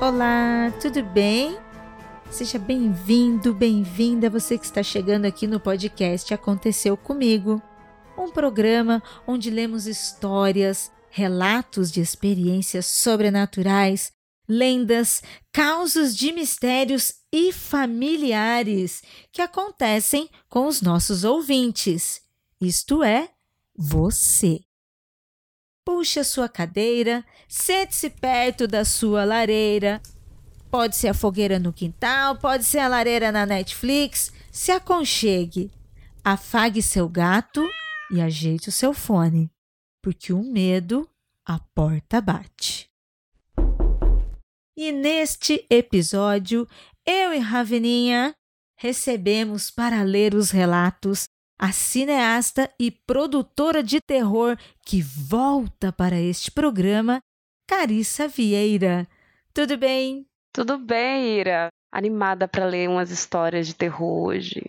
Olá, tudo bem? Seja bem-vindo, bem-vinda você que está chegando aqui no podcast Aconteceu Comigo, um programa onde lemos histórias, relatos de experiências sobrenaturais, lendas, causos de mistérios e familiares que acontecem com os nossos ouvintes, isto é, você. Puxe a sua cadeira, sente-se perto da sua lareira. Pode ser a fogueira no quintal, pode ser a lareira na Netflix. Se aconchegue, afague seu gato e ajeite o seu fone, porque o medo a porta bate. E neste episódio, eu e Raveninha recebemos para ler os relatos a cineasta e produtora de terror que volta para este programa, Carissa Vieira. Tudo bem? Tudo bem, Ira. Animada para ler umas histórias de terror hoje.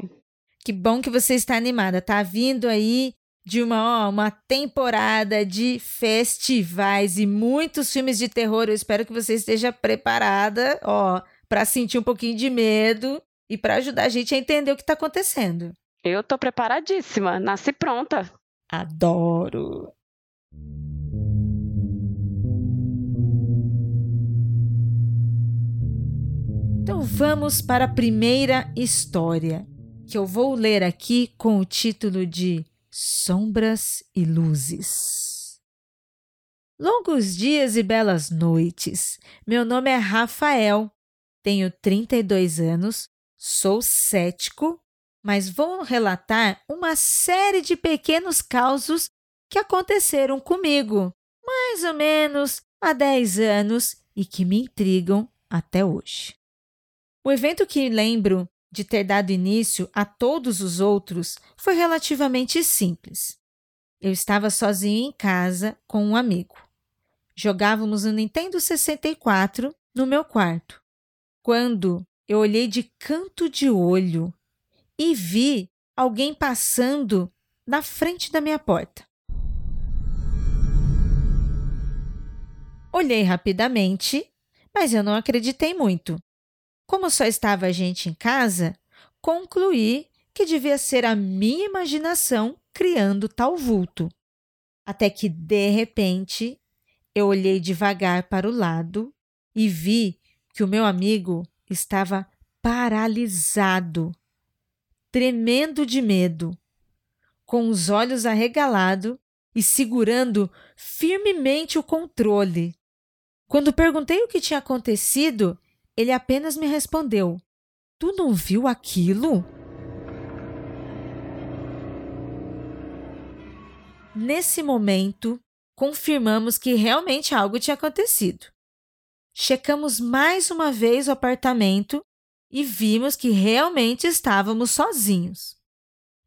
Que bom que você está animada. Tá vindo aí de uma, ó, uma temporada de festivais e muitos filmes de terror. Eu espero que você esteja preparada, ó, para sentir um pouquinho de medo e para ajudar a gente a entender o que está acontecendo. Eu tô preparadíssima, nasci pronta. Adoro. Então vamos para a primeira história, que eu vou ler aqui com o título de Sombras e Luzes. Longos dias e belas noites. Meu nome é Rafael, tenho 32 anos, sou cético mas vou relatar uma série de pequenos causos que aconteceram comigo, mais ou menos há 10 anos e que me intrigam até hoje. O evento que lembro de ter dado início a todos os outros foi relativamente simples. Eu estava sozinho em casa com um amigo. Jogávamos no Nintendo 64 no meu quarto. Quando eu olhei de canto de olho e vi alguém passando na frente da minha porta. Olhei rapidamente, mas eu não acreditei muito. Como só estava a gente em casa, concluí que devia ser a minha imaginação criando tal vulto. Até que, de repente, eu olhei devagar para o lado e vi que o meu amigo estava paralisado tremendo de medo, com os olhos arregalados e segurando firmemente o controle. Quando perguntei o que tinha acontecido, ele apenas me respondeu: Tu não viu aquilo? Nesse momento, confirmamos que realmente algo tinha acontecido. Checamos mais uma vez o apartamento e vimos que realmente estávamos sozinhos.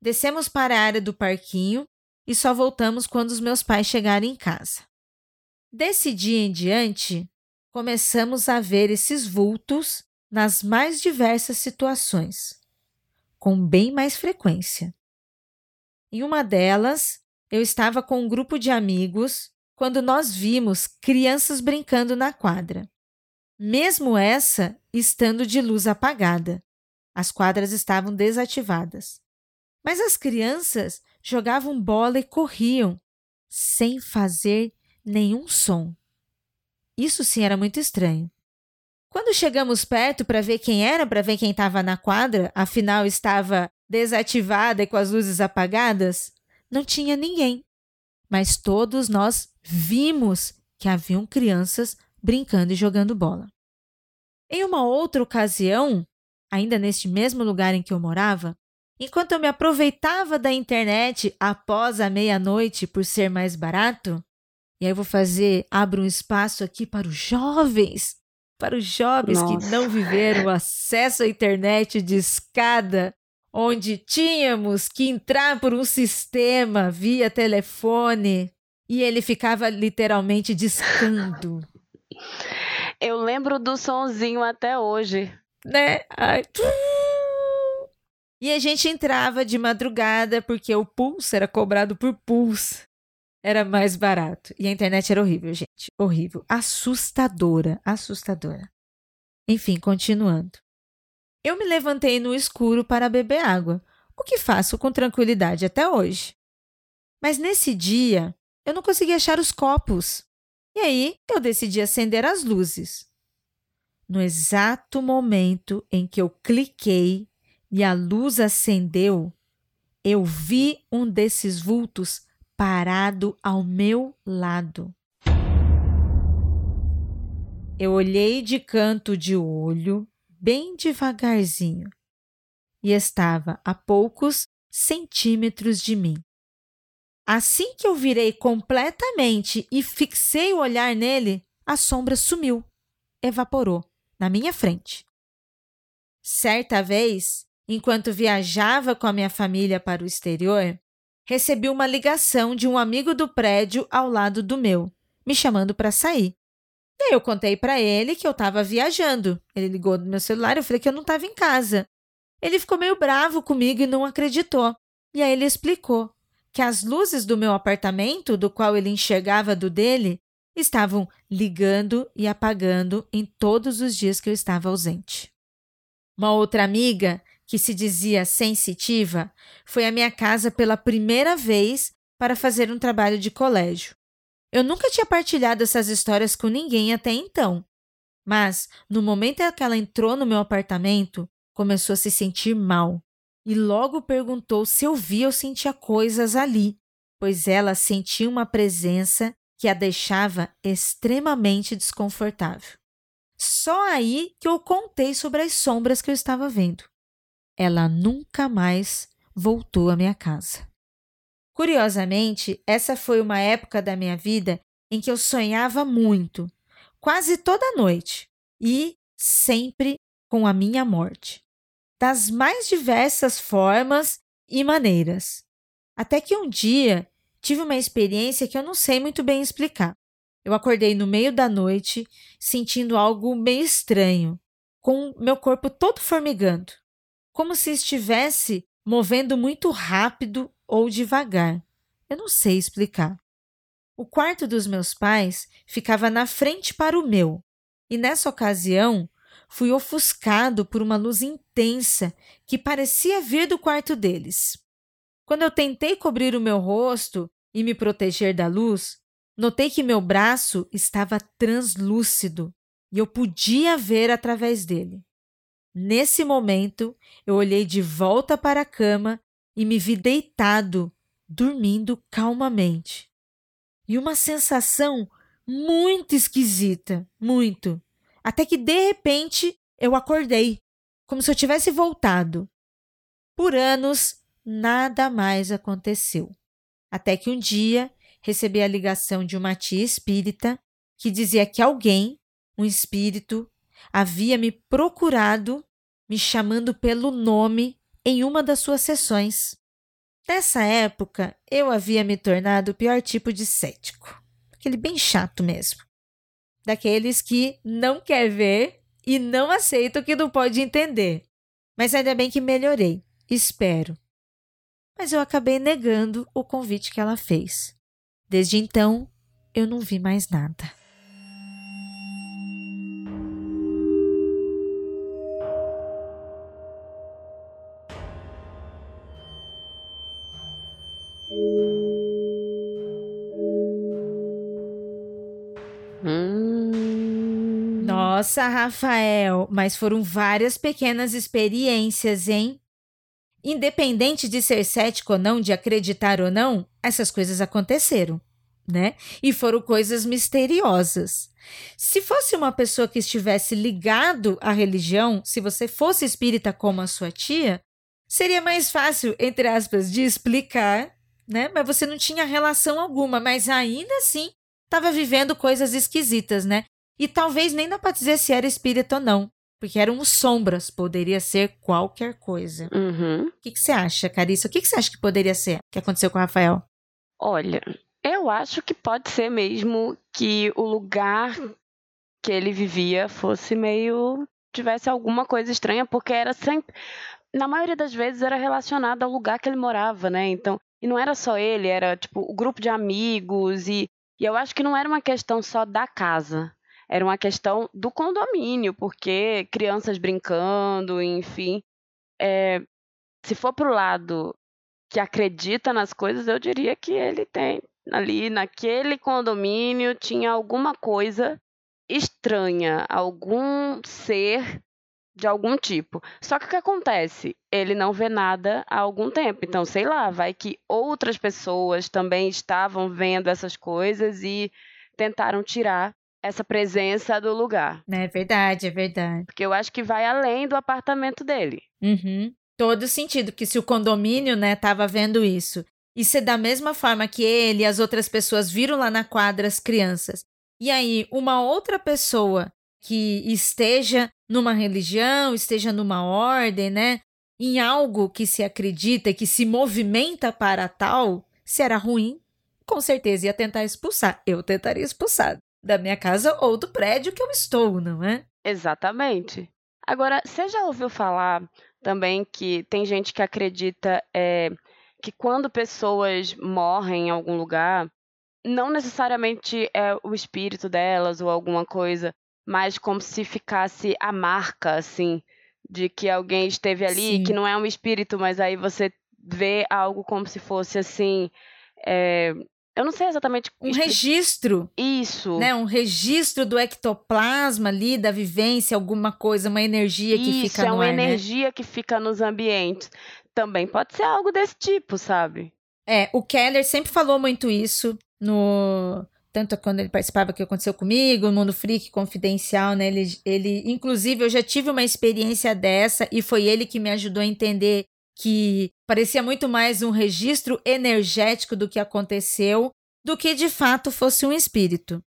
Descemos para a área do parquinho e só voltamos quando os meus pais chegaram em casa. Desse dia em diante, começamos a ver esses vultos nas mais diversas situações, com bem mais frequência. Em uma delas, eu estava com um grupo de amigos quando nós vimos crianças brincando na quadra mesmo essa estando de luz apagada. As quadras estavam desativadas. Mas as crianças jogavam bola e corriam, sem fazer nenhum som. Isso sim era muito estranho. Quando chegamos perto para ver quem era, para ver quem estava na quadra, afinal estava desativada e com as luzes apagadas, não tinha ninguém. Mas todos nós vimos que haviam crianças brincando e jogando bola. Em uma outra ocasião, ainda neste mesmo lugar em que eu morava, enquanto eu me aproveitava da internet após a meia-noite por ser mais barato, e aí eu vou fazer, abro um espaço aqui para os jovens, para os jovens Nossa. que não viveram acesso à internet de escada, onde tínhamos que entrar por um sistema via telefone e ele ficava literalmente discando. Eu lembro do sonzinho até hoje. Né? Ai. E a gente entrava de madrugada porque o pulso era cobrado por pulso. Era mais barato. E a internet era horrível, gente. Horrível. Assustadora. Assustadora. Enfim, continuando. Eu me levantei no escuro para beber água, o que faço com tranquilidade até hoje. Mas nesse dia, eu não consegui achar os copos. E aí eu decidi acender as luzes. No exato momento em que eu cliquei e a luz acendeu, eu vi um desses vultos parado ao meu lado. Eu olhei de canto de olho, bem devagarzinho, e estava a poucos centímetros de mim. Assim que eu virei completamente e fixei o olhar nele, a sombra sumiu, evaporou na minha frente. Certa vez, enquanto viajava com a minha família para o exterior, recebi uma ligação de um amigo do prédio ao lado do meu, me chamando para sair. E eu contei para ele que eu estava viajando. Ele ligou no meu celular, eu falei que eu não estava em casa. Ele ficou meio bravo comigo e não acreditou. E aí ele explicou que as luzes do meu apartamento, do qual ele enxergava do dele, estavam ligando e apagando em todos os dias que eu estava ausente. Uma outra amiga, que se dizia sensitiva, foi à minha casa pela primeira vez para fazer um trabalho de colégio. Eu nunca tinha partilhado essas histórias com ninguém até então. Mas, no momento em que ela entrou no meu apartamento, começou a se sentir mal e logo perguntou se eu via ou sentia coisas ali, pois ela sentia uma presença que a deixava extremamente desconfortável. Só aí que eu contei sobre as sombras que eu estava vendo. Ela nunca mais voltou à minha casa. Curiosamente, essa foi uma época da minha vida em que eu sonhava muito, quase toda noite, e sempre com a minha morte, das mais diversas formas e maneiras. Até que um dia tive uma experiência que eu não sei muito bem explicar. Eu acordei no meio da noite, sentindo algo meio estranho, com meu corpo todo formigando, como se estivesse movendo muito rápido ou devagar. Eu não sei explicar. O quarto dos meus pais ficava na frente para o meu, e nessa ocasião fui ofuscado por uma luz intensa que parecia vir do quarto deles. Quando eu tentei cobrir o meu rosto e me proteger da luz, notei que meu braço estava translúcido e eu podia ver através dele. Nesse momento, eu olhei de volta para a cama e me vi deitado, dormindo calmamente. E uma sensação muito esquisita, muito. Até que de repente eu acordei, como se eu tivesse voltado. Por anos, nada mais aconteceu. Até que um dia recebi a ligação de uma tia espírita que dizia que alguém, um espírito, havia me procurado, me chamando pelo nome em uma das suas sessões. Nessa época, eu havia me tornado o pior tipo de cético. Aquele bem chato mesmo. Daqueles que não quer ver e não aceita o que não pode entender. Mas ainda bem que melhorei. Espero. Mas eu acabei negando o convite que ela fez. Desde então, eu não vi mais nada. Nossa, Rafael, mas foram várias pequenas experiências, hein? Independente de ser cético ou não, de acreditar ou não, essas coisas aconteceram, né? E foram coisas misteriosas. Se fosse uma pessoa que estivesse ligado à religião, se você fosse espírita como a sua tia, seria mais fácil, entre aspas, de explicar, né? Mas você não tinha relação alguma, mas ainda assim estava vivendo coisas esquisitas, né? E talvez nem dá para dizer se era espírito ou não, porque eram sombras, poderia ser qualquer coisa. Uhum. O que, que você acha, Carissa? O que, que você acha que poderia ser que aconteceu com o Rafael? Olha, eu acho que pode ser mesmo que o lugar que ele vivia fosse meio. tivesse alguma coisa estranha, porque era sempre. Na maioria das vezes era relacionado ao lugar que ele morava, né? Então. E não era só ele, era tipo o grupo de amigos e, e eu acho que não era uma questão só da casa era uma questão do condomínio, porque crianças brincando, enfim. É, se for pro lado que acredita nas coisas, eu diria que ele tem ali naquele condomínio tinha alguma coisa estranha, algum ser de algum tipo. Só que o que acontece? Ele não vê nada há algum tempo. Então, sei lá, vai que outras pessoas também estavam vendo essas coisas e tentaram tirar essa presença do lugar. É verdade, é verdade. Porque eu acho que vai além do apartamento dele. Uhum. Todo sentido que se o condomínio, né, tava vendo isso, e se da mesma forma que ele e as outras pessoas viram lá na quadra as crianças, e aí uma outra pessoa que esteja numa religião, esteja numa ordem, né? Em algo que se acredita e que se movimenta para tal, se era ruim, com certeza ia tentar expulsar. Eu tentaria expulsar da minha casa ou do prédio que eu estou, não é? Exatamente. Agora, você já ouviu falar também que tem gente que acredita é, que quando pessoas morrem em algum lugar, não necessariamente é o espírito delas ou alguma coisa, mas como se ficasse a marca, assim, de que alguém esteve ali, Sim. que não é um espírito, mas aí você vê algo como se fosse assim. É... Eu não sei exatamente. Um registro. Isso. Né? Um registro do ectoplasma ali, da vivência, alguma coisa, uma energia que Isso, fica no é uma ar, né? energia né? que fica nos ambientes. Também pode ser algo desse tipo, sabe? É, o Keller sempre falou muito isso no tanto quando ele participava que aconteceu comigo, o Mundo Freak Confidencial, né? Ele, ele, inclusive, eu já tive uma experiência dessa e foi ele que me ajudou a entender que parecia muito mais um registro energético do que aconteceu do que de fato fosse um espírito.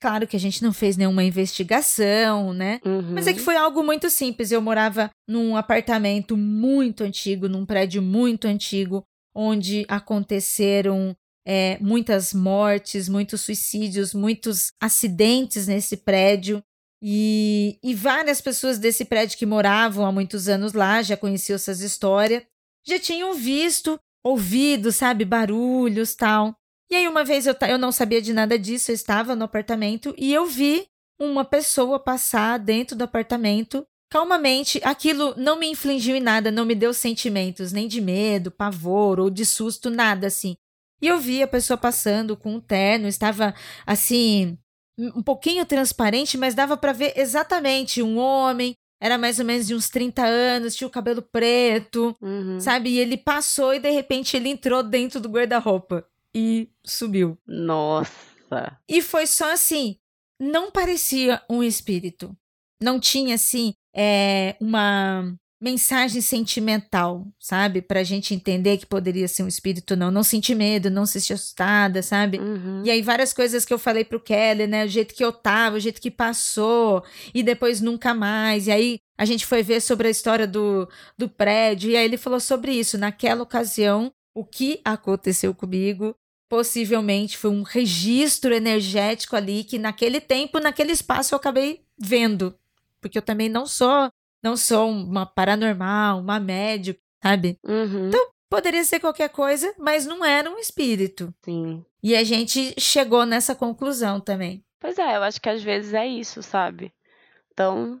Claro que a gente não fez nenhuma investigação, né? Uhum. Mas é que foi algo muito simples. Eu morava num apartamento muito antigo, num prédio muito antigo, onde aconteceram é, muitas mortes, muitos suicídios, muitos acidentes nesse prédio. E, e várias pessoas desse prédio que moravam há muitos anos lá já conheciam essas histórias, já tinham visto, ouvido, sabe, barulhos tal. E aí, uma vez eu, eu não sabia de nada disso, eu estava no apartamento e eu vi uma pessoa passar dentro do apartamento calmamente. Aquilo não me infligiu em nada, não me deu sentimentos, nem de medo, pavor ou de susto, nada assim. E eu vi a pessoa passando com um terno, estava assim, um pouquinho transparente, mas dava para ver exatamente um homem, era mais ou menos de uns 30 anos, tinha o cabelo preto, uhum. sabe? E ele passou e de repente ele entrou dentro do guarda-roupa e subiu. Nossa! E foi só assim, não parecia um espírito. Não tinha assim é, uma mensagem sentimental, sabe? Pra gente entender que poderia ser um espírito não. Não sentir medo, não se sentir assustada, sabe? Uhum. E aí várias coisas que eu falei pro Kelly, né? O jeito que eu tava, o jeito que passou, e depois nunca mais. E aí a gente foi ver sobre a história do, do prédio, e aí ele falou sobre isso. Naquela ocasião, o que aconteceu comigo possivelmente foi um registro energético ali que naquele tempo, naquele espaço eu acabei vendo. Porque eu também não sou não sou uma paranormal, uma médium, sabe? Uhum. Então, poderia ser qualquer coisa, mas não era um espírito. Sim. E a gente chegou nessa conclusão também. Pois é, eu acho que às vezes é isso, sabe? Então,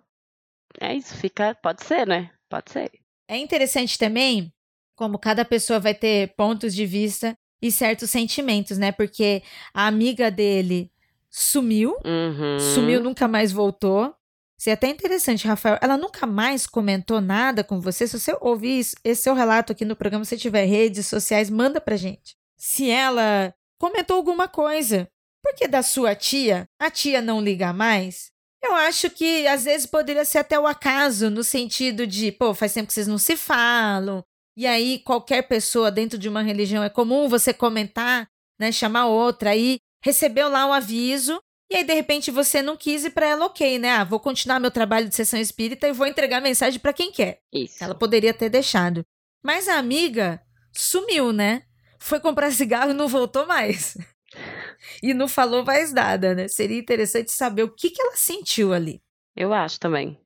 é isso, fica. Pode ser, né? Pode ser. É interessante também como cada pessoa vai ter pontos de vista e certos sentimentos, né? Porque a amiga dele sumiu, uhum. sumiu, nunca mais voltou. Isso é até interessante, Rafael. Ela nunca mais comentou nada com você. Se você ouvir esse seu relato aqui no programa, se tiver redes sociais, manda pra gente. Se ela comentou alguma coisa. Porque da sua tia, a tia não liga mais? Eu acho que às vezes poderia ser até o acaso, no sentido de, pô, faz tempo que vocês não se falam. E aí, qualquer pessoa dentro de uma religião é comum você comentar, né? Chamar outra. Aí recebeu lá o aviso e aí, de repente, você não quis ir para ela, ok, né? Ah, vou continuar meu trabalho de sessão espírita e vou entregar mensagem para quem quer. Isso. Ela poderia ter deixado. Mas a amiga sumiu, né? Foi comprar cigarro e não voltou mais. e não falou mais nada, né? Seria interessante saber o que, que ela sentiu ali. Eu acho também.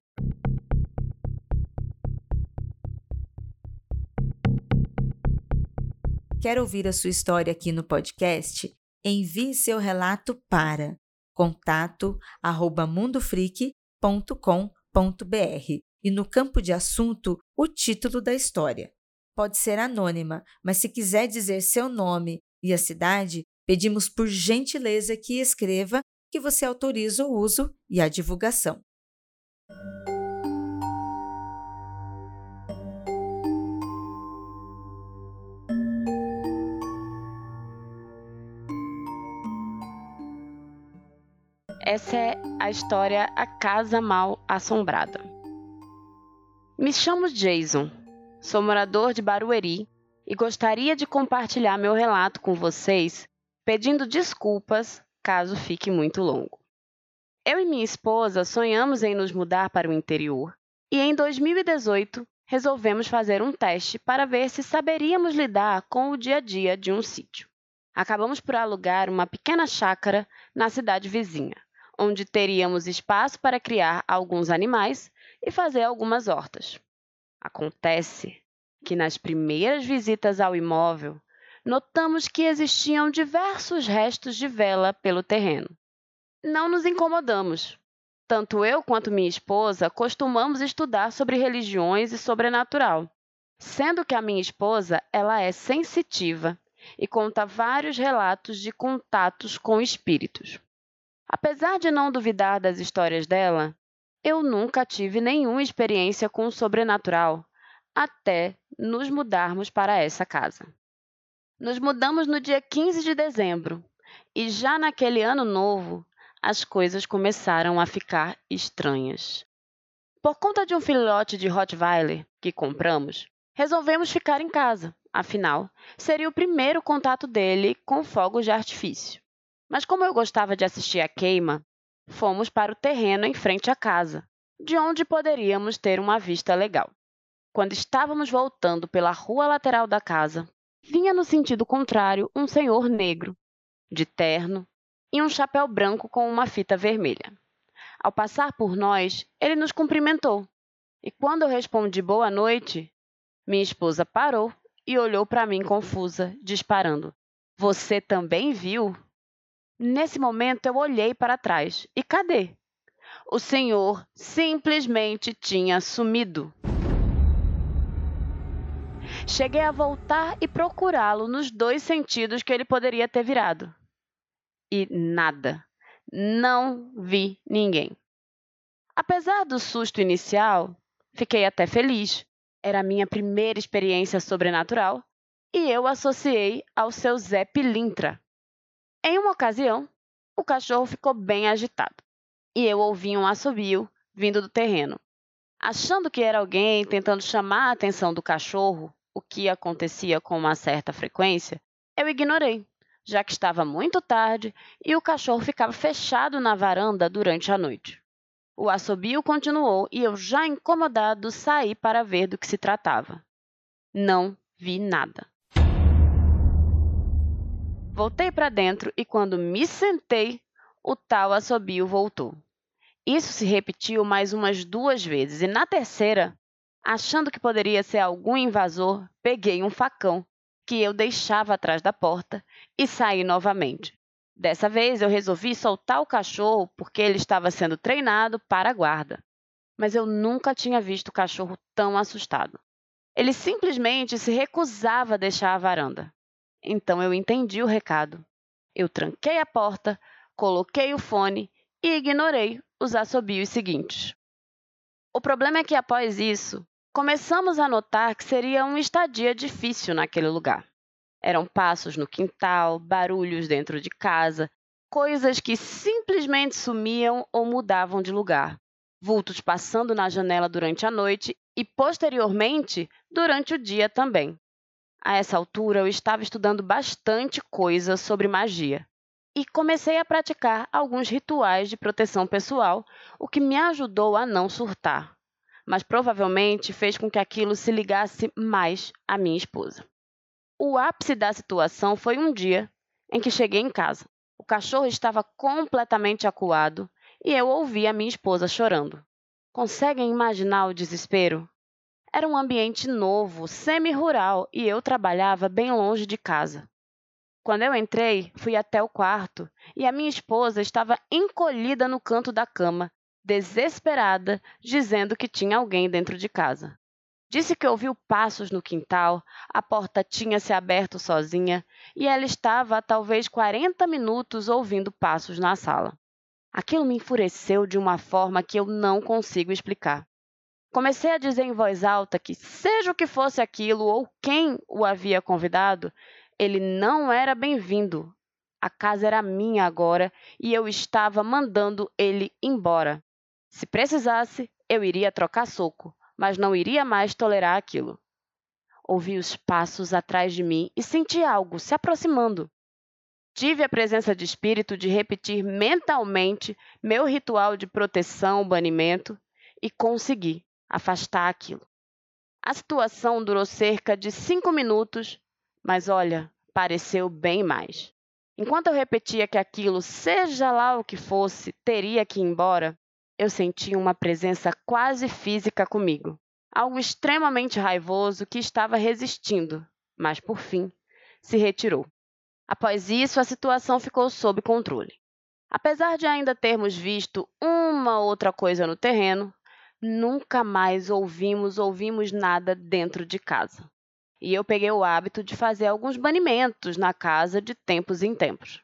Quer ouvir a sua história aqui no podcast? Envie seu relato para contato@mundofreak.com.br e no campo de assunto o título da história. Pode ser anônima, mas se quiser dizer seu nome e a cidade, pedimos por gentileza que escreva que você autoriza o uso e a divulgação. Essa é a história A Casa Mal Assombrada. Me chamo Jason, sou morador de Barueri e gostaria de compartilhar meu relato com vocês, pedindo desculpas caso fique muito longo. Eu e minha esposa sonhamos em nos mudar para o interior e em 2018 resolvemos fazer um teste para ver se saberíamos lidar com o dia a dia de um sítio. Acabamos por alugar uma pequena chácara na cidade vizinha onde teríamos espaço para criar alguns animais e fazer algumas hortas. Acontece que nas primeiras visitas ao imóvel, notamos que existiam diversos restos de vela pelo terreno. Não nos incomodamos. Tanto eu quanto minha esposa costumamos estudar sobre religiões e sobrenatural, sendo que a minha esposa ela é sensitiva e conta vários relatos de contatos com espíritos. Apesar de não duvidar das histórias dela, eu nunca tive nenhuma experiência com o sobrenatural até nos mudarmos para essa casa. Nos mudamos no dia 15 de dezembro e já naquele ano novo as coisas começaram a ficar estranhas. Por conta de um filhote de Rottweiler que compramos, resolvemos ficar em casa, afinal, seria o primeiro contato dele com fogos de artifício. Mas como eu gostava de assistir a queima, fomos para o terreno em frente à casa, de onde poderíamos ter uma vista legal. Quando estávamos voltando pela rua lateral da casa, vinha no sentido contrário um senhor negro, de terno e um chapéu branco com uma fita vermelha. Ao passar por nós, ele nos cumprimentou. E quando eu respondi boa noite, minha esposa parou e olhou para mim confusa, disparando: Você também viu? Nesse momento eu olhei para trás e cadê? O senhor simplesmente tinha sumido. Cheguei a voltar e procurá-lo nos dois sentidos que ele poderia ter virado. E nada. Não vi ninguém. Apesar do susto inicial, fiquei até feliz. Era a minha primeira experiência sobrenatural e eu associei ao seu Zé Pilintra. Em uma ocasião, o cachorro ficou bem agitado e eu ouvi um assobio vindo do terreno. Achando que era alguém tentando chamar a atenção do cachorro, o que acontecia com uma certa frequência, eu ignorei, já que estava muito tarde e o cachorro ficava fechado na varanda durante a noite. O assobio continuou e eu, já incomodado, saí para ver do que se tratava. Não vi nada. Voltei para dentro e quando me sentei, o tal assobio voltou. Isso se repetiu mais umas duas vezes e na terceira, achando que poderia ser algum invasor, peguei um facão que eu deixava atrás da porta e saí novamente. Dessa vez eu resolvi soltar o cachorro porque ele estava sendo treinado para a guarda. Mas eu nunca tinha visto o cachorro tão assustado. Ele simplesmente se recusava a deixar a varanda. Então eu entendi o recado. Eu tranquei a porta, coloquei o fone e ignorei os assobios seguintes. O problema é que após isso, começamos a notar que seria uma estadia difícil naquele lugar. Eram passos no quintal, barulhos dentro de casa, coisas que simplesmente sumiam ou mudavam de lugar, vultos passando na janela durante a noite e, posteriormente, durante o dia também. A essa altura, eu estava estudando bastante coisa sobre magia e comecei a praticar alguns rituais de proteção pessoal, o que me ajudou a não surtar, mas provavelmente fez com que aquilo se ligasse mais à minha esposa. O ápice da situação foi um dia em que cheguei em casa. O cachorro estava completamente acuado e eu ouvi a minha esposa chorando. Conseguem imaginar o desespero? Era um ambiente novo, semi-rural, e eu trabalhava bem longe de casa. Quando eu entrei, fui até o quarto e a minha esposa estava encolhida no canto da cama, desesperada, dizendo que tinha alguém dentro de casa. Disse que ouviu passos no quintal, a porta tinha se aberto sozinha e ela estava há talvez 40 minutos ouvindo passos na sala. Aquilo me enfureceu de uma forma que eu não consigo explicar. Comecei a dizer em voz alta que, seja o que fosse aquilo ou quem o havia convidado, ele não era bem-vindo. A casa era minha agora e eu estava mandando ele embora. Se precisasse, eu iria trocar soco, mas não iria mais tolerar aquilo. Ouvi os passos atrás de mim e senti algo se aproximando. Tive a presença de espírito de repetir mentalmente meu ritual de proteção, banimento, e consegui afastar aquilo. A situação durou cerca de cinco minutos mas olha, pareceu bem mais. Enquanto eu repetia que aquilo, seja lá o que fosse, teria que ir embora, eu sentia uma presença quase física comigo. Algo extremamente raivoso que estava resistindo, mas por fim se retirou. Após isso, a situação ficou sob controle. Apesar de ainda termos visto uma outra coisa no terreno, nunca mais ouvimos ouvimos nada dentro de casa e eu peguei o hábito de fazer alguns banimentos na casa de tempos em tempos.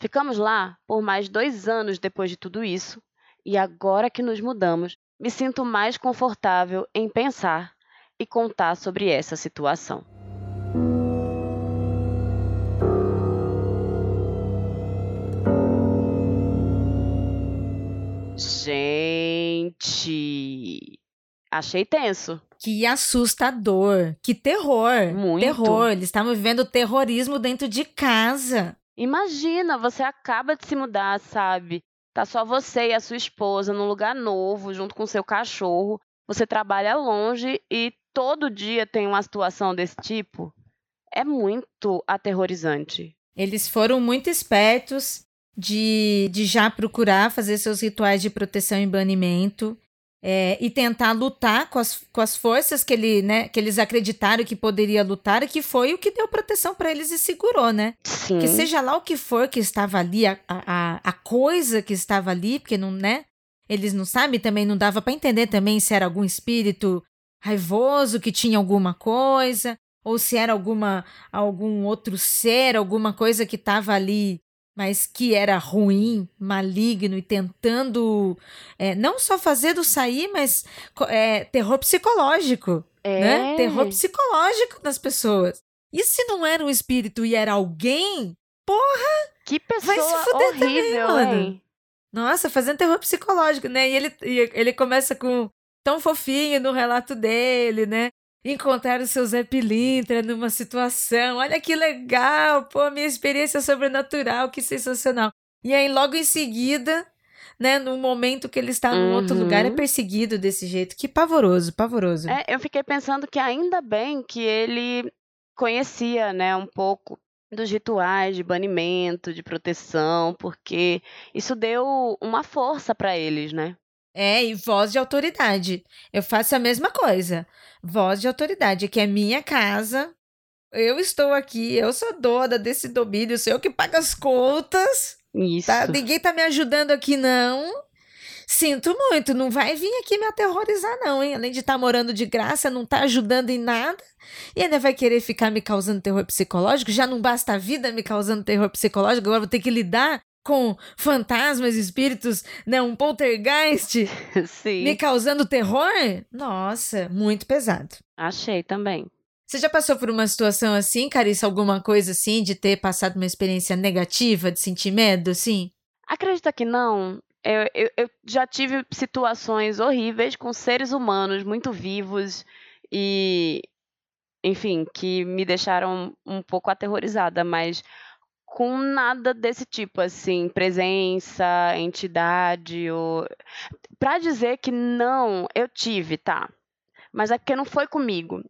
Ficamos lá por mais dois anos depois de tudo isso, e agora que nos mudamos, me sinto mais confortável em pensar e contar sobre essa situação. Gente, achei tenso. Que assustador. Que terror. Muito. Terror. Eles estavam vivendo terrorismo dentro de casa. Imagina, você acaba de se mudar, sabe? Tá só você e a sua esposa num lugar novo, junto com seu cachorro. Você trabalha longe e todo dia tem uma situação desse tipo. É muito aterrorizante. Eles foram muito espertos de, de já procurar fazer seus rituais de proteção e banimento é, e tentar lutar com as, com as forças que, ele, né, que eles acreditaram que poderia lutar, e que foi o que deu proteção para eles e segurou, né? Sim. Que seja lá o que for que estava ali, a, a, a coisa que estava ali, porque não, né? Eles não sabem, também não dava para entender também se era algum espírito raivoso que tinha alguma coisa, ou se era alguma algum outro ser, alguma coisa que estava ali mas que era ruim, maligno e tentando é, não só fazer do sair, mas é, terror psicológico. É. Né? Terror psicológico nas pessoas. E se não era um espírito e era alguém, porra! Que pessoa vai se fuder horrível, também, mano. Nossa, fazendo terror psicológico, né? E ele, e ele começa com tão fofinho no relato dele, né? Encontrar o seu Zé Pilintra numa situação. Olha que legal, pô, minha experiência sobrenatural, que sensacional. E aí, logo em seguida, né, no momento que ele está num uhum. outro lugar, é uhum. perseguido desse jeito. Que pavoroso, pavoroso. É, eu fiquei pensando que ainda bem que ele conhecia, né, um pouco dos rituais de banimento, de proteção, porque isso deu uma força para eles, né? É, e voz de autoridade. Eu faço a mesma coisa. Voz de autoridade, que é minha casa. Eu estou aqui, eu sou dona desse domínio, sou eu que pago as contas. Isso. Tá? Ninguém tá me ajudando aqui, não. Sinto muito, não vai vir aqui me aterrorizar, não, hein? Além de estar tá morando de graça, não tá ajudando em nada. E ainda vai querer ficar me causando terror psicológico? Já não basta a vida me causando terror psicológico, agora vou ter que lidar com fantasmas, espíritos, né, um poltergeist Sim. me causando terror? Nossa, muito pesado. Achei também. Você já passou por uma situação assim, Carissa, alguma coisa assim, de ter passado uma experiência negativa, de sentir medo, assim? Acredita que não. Eu, eu, eu já tive situações horríveis com seres humanos muito vivos e, enfim, que me deixaram um pouco aterrorizada, mas com nada desse tipo, assim, presença, entidade, ou... Pra dizer que não, eu tive, tá? Mas é porque não foi comigo.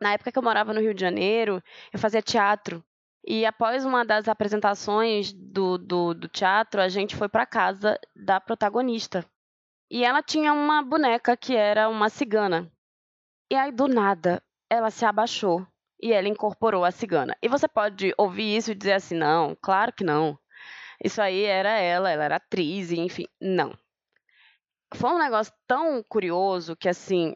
Na época que eu morava no Rio de Janeiro, eu fazia teatro. E após uma das apresentações do, do, do teatro, a gente foi para casa da protagonista. E ela tinha uma boneca que era uma cigana. E aí, do nada, ela se abaixou e ela incorporou a cigana. E você pode ouvir isso e dizer assim: não, claro que não. Isso aí era ela, ela era atriz, enfim. Não. Foi um negócio tão curioso que, assim,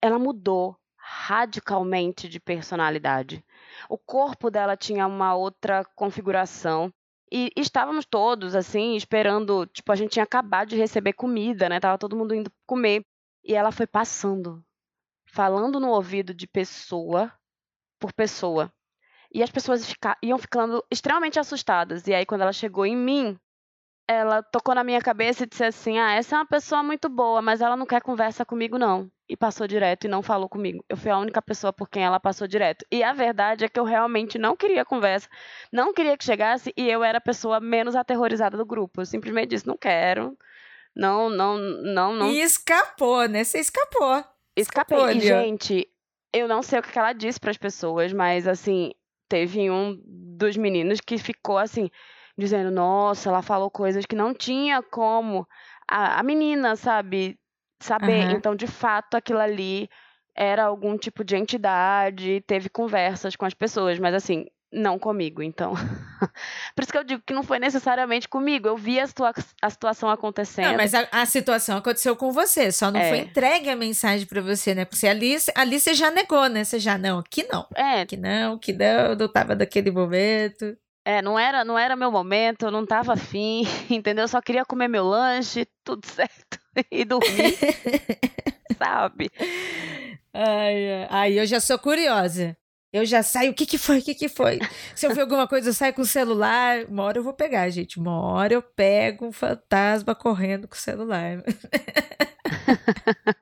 ela mudou radicalmente de personalidade. O corpo dela tinha uma outra configuração. E estávamos todos, assim, esperando. Tipo, a gente tinha acabado de receber comida, né? Tava todo mundo indo comer. E ela foi passando, falando no ouvido de pessoa por pessoa. E as pessoas fica, iam ficando extremamente assustadas. E aí, quando ela chegou em mim, ela tocou na minha cabeça e disse assim: Ah, essa é uma pessoa muito boa, mas ela não quer conversa comigo, não. E passou direto e não falou comigo. Eu fui a única pessoa por quem ela passou direto. E a verdade é que eu realmente não queria conversa, não queria que chegasse, e eu era a pessoa menos aterrorizada do grupo. Eu simplesmente disse: Não quero. Não, não, não, não. E escapou, né? Você escapou. Escapei. Escapou, e, gente, eu não sei o que ela disse para as pessoas, mas assim, teve um dos meninos que ficou assim, dizendo: Nossa, ela falou coisas que não tinha como a, a menina, sabe, saber. Uhum. Então, de fato, aquilo ali era algum tipo de entidade, teve conversas com as pessoas, mas assim, não comigo, então. Por isso que eu digo que não foi necessariamente comigo. Eu vi a, situa a situação acontecendo. Não, mas a, a, situação aconteceu com você, só não é. foi entregue a mensagem para você, né? Porque ali, ali você já negou, né? Você já, não, que não. É. Que não, que não, não tava daquele momento. É, não era, não era meu momento, eu não tava afim, entendeu? Eu só queria comer meu lanche, tudo certo, e dormir, sabe? Ai, ai, eu já sou curiosa. Eu já saio, o que que foi, o que que foi? Se eu ver alguma coisa, eu saio com o celular. Uma hora eu vou pegar, gente. Uma hora eu pego um fantasma correndo com o celular.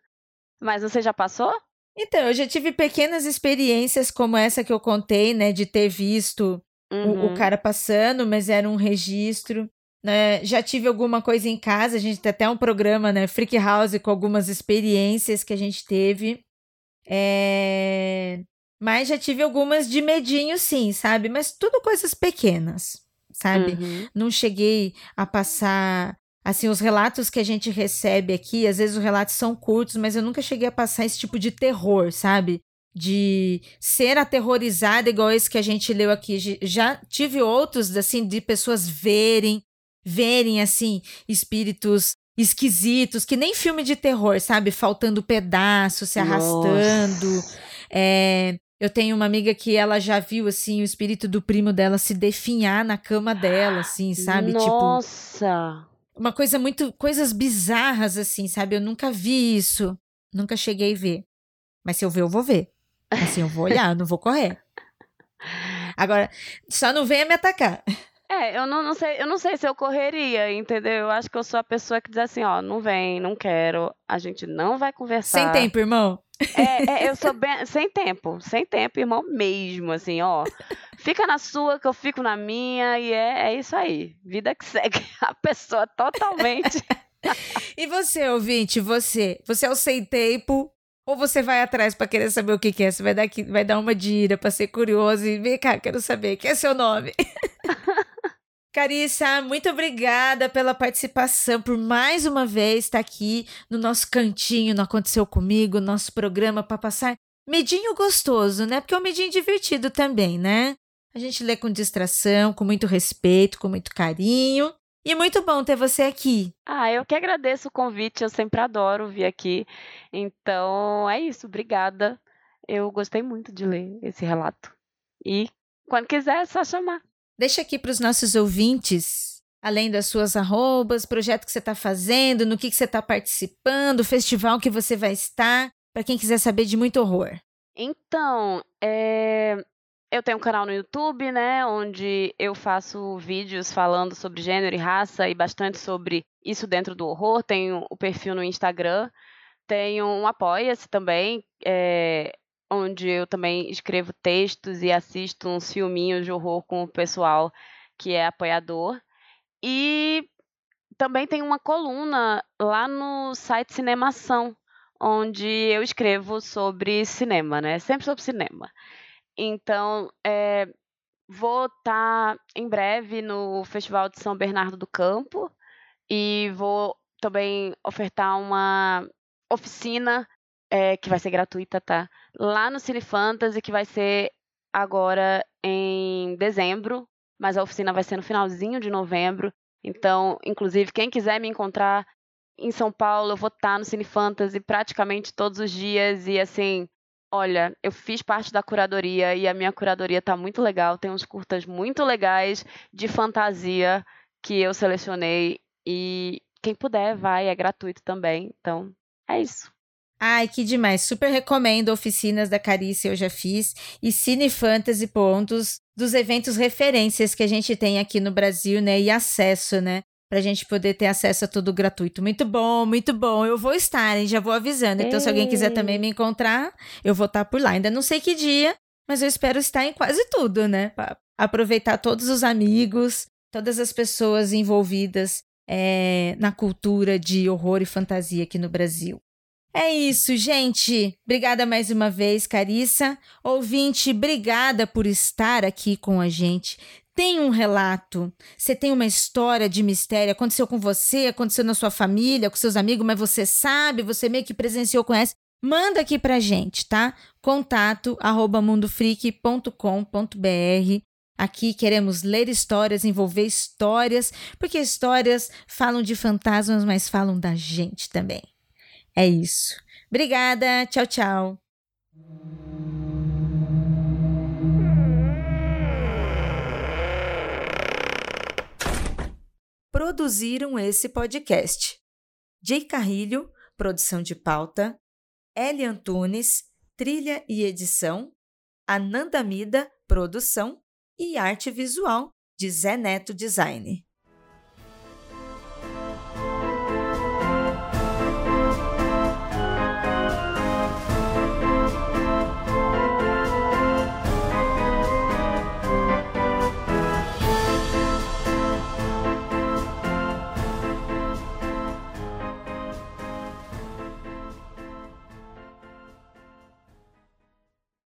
Mas você já passou? Então, eu já tive pequenas experiências como essa que eu contei, né? De ter visto uhum. o, o, uhum. cara passando, mas era um registro. Né? Já tive alguma coisa em casa, a gente tem até um programa, né? Freak House, com algumas experiências que a gente teve. É... Mas já tive algumas de medinho, sim, sabe? Mas tudo coisas pequenas, sabe? Uhum. Não cheguei a passar. Assim, os relatos que a gente recebe aqui, às vezes os relatos são curtos, mas eu nunca cheguei a passar esse tipo de terror, sabe? De ser aterrorizada, igual esse que a gente leu aqui. Já tive outros, assim, de pessoas verem, verem, assim, espíritos esquisitos, que nem filme de terror, sabe? Faltando pedaço, se arrastando. É, eu tenho uma amiga que ela já viu, assim, o espírito do primo dela se definhar na cama dela, assim, sabe? Tipo, Nossa! Tipo, uma coisa muito. Coisas bizarras, assim, sabe? Eu nunca vi isso. Nunca cheguei a ver. Mas se eu ver, eu vou ver. Assim, eu vou olhar, eu não vou correr. Agora, só não venha me atacar. É, eu não, não, sei, eu não sei se eu correria, entendeu? Eu acho que eu sou a pessoa que diz assim, ó, não vem, não quero, a gente não vai conversar. Sem tempo, irmão. É, é, eu sou bem, sem tempo, sem tempo, irmão mesmo, assim, ó. Fica na sua, que eu fico na minha, e é, é isso aí. Vida que segue a pessoa totalmente. e você, ouvinte, você? Você é o sem tempo ou você vai atrás para querer saber o que, que é? Você vai dar, vai dar uma de ira para ser curioso e vem cá, quero saber, que é seu nome? Carissa, muito obrigada pela participação, por mais uma vez estar aqui no nosso cantinho, não aconteceu comigo, nosso programa para passar medinho gostoso, né? Porque é um medinho divertido também, né? A gente lê com distração, com muito respeito, com muito carinho. E muito bom ter você aqui. Ah, eu que agradeço o convite, eu sempre adoro vir aqui. Então, é isso, obrigada. Eu gostei muito de ler esse relato. E quando quiser, é só chamar. Deixa aqui para os nossos ouvintes, além das suas arrobas, projeto que você está fazendo, no que, que você está participando, festival que você vai estar, para quem quiser saber de muito horror. Então, é... eu tenho um canal no YouTube, né, onde eu faço vídeos falando sobre gênero e raça e bastante sobre isso dentro do horror. Tenho o perfil no Instagram, tenho um Apoia-se também, é onde eu também escrevo textos e assisto uns filminhos de horror com o pessoal que é apoiador. E também tem uma coluna lá no site Cinemação, onde eu escrevo sobre cinema, né? Sempre sobre cinema. Então, é, vou estar tá em breve no Festival de São Bernardo do Campo e vou também ofertar uma oficina é, que vai ser gratuita, tá? Lá no Cine Fantasy, que vai ser agora em dezembro, mas a oficina vai ser no finalzinho de novembro. Então, inclusive, quem quiser me encontrar em São Paulo, eu vou estar no Cine Fantasy praticamente todos os dias e assim, olha, eu fiz parte da curadoria e a minha curadoria tá muito legal, tem uns curtas muito legais de fantasia que eu selecionei e quem puder vai, é gratuito também. Então, é isso. Ai, que demais. Super recomendo oficinas da Carícia, eu já fiz. E Cine Fantasy, pontos dos eventos referências que a gente tem aqui no Brasil, né? E acesso, né? Pra gente poder ter acesso a tudo gratuito. Muito bom, muito bom. Eu vou estar, hein? Já vou avisando. Então, Ei. se alguém quiser também me encontrar, eu vou estar por lá. Ainda não sei que dia, mas eu espero estar em quase tudo, né? Pra aproveitar todos os amigos, todas as pessoas envolvidas é, na cultura de horror e fantasia aqui no Brasil. É isso, gente. Obrigada mais uma vez, Carissa. Ouvinte, obrigada por estar aqui com a gente. Tem um relato, você tem uma história de mistério, aconteceu com você, aconteceu na sua família, com seus amigos, mas você sabe, você meio que presenciou, conhece, manda aqui pra gente, tá? Contato arroba mundofreak.com.br. Aqui queremos ler histórias, envolver histórias, porque histórias falam de fantasmas, mas falam da gente também. É isso. Obrigada. Tchau, tchau. Produziram esse podcast. Jay Carrilho, produção de pauta. Eli Antunes, trilha e edição. Ananda Mida, produção. E arte visual de Zé Neto Design.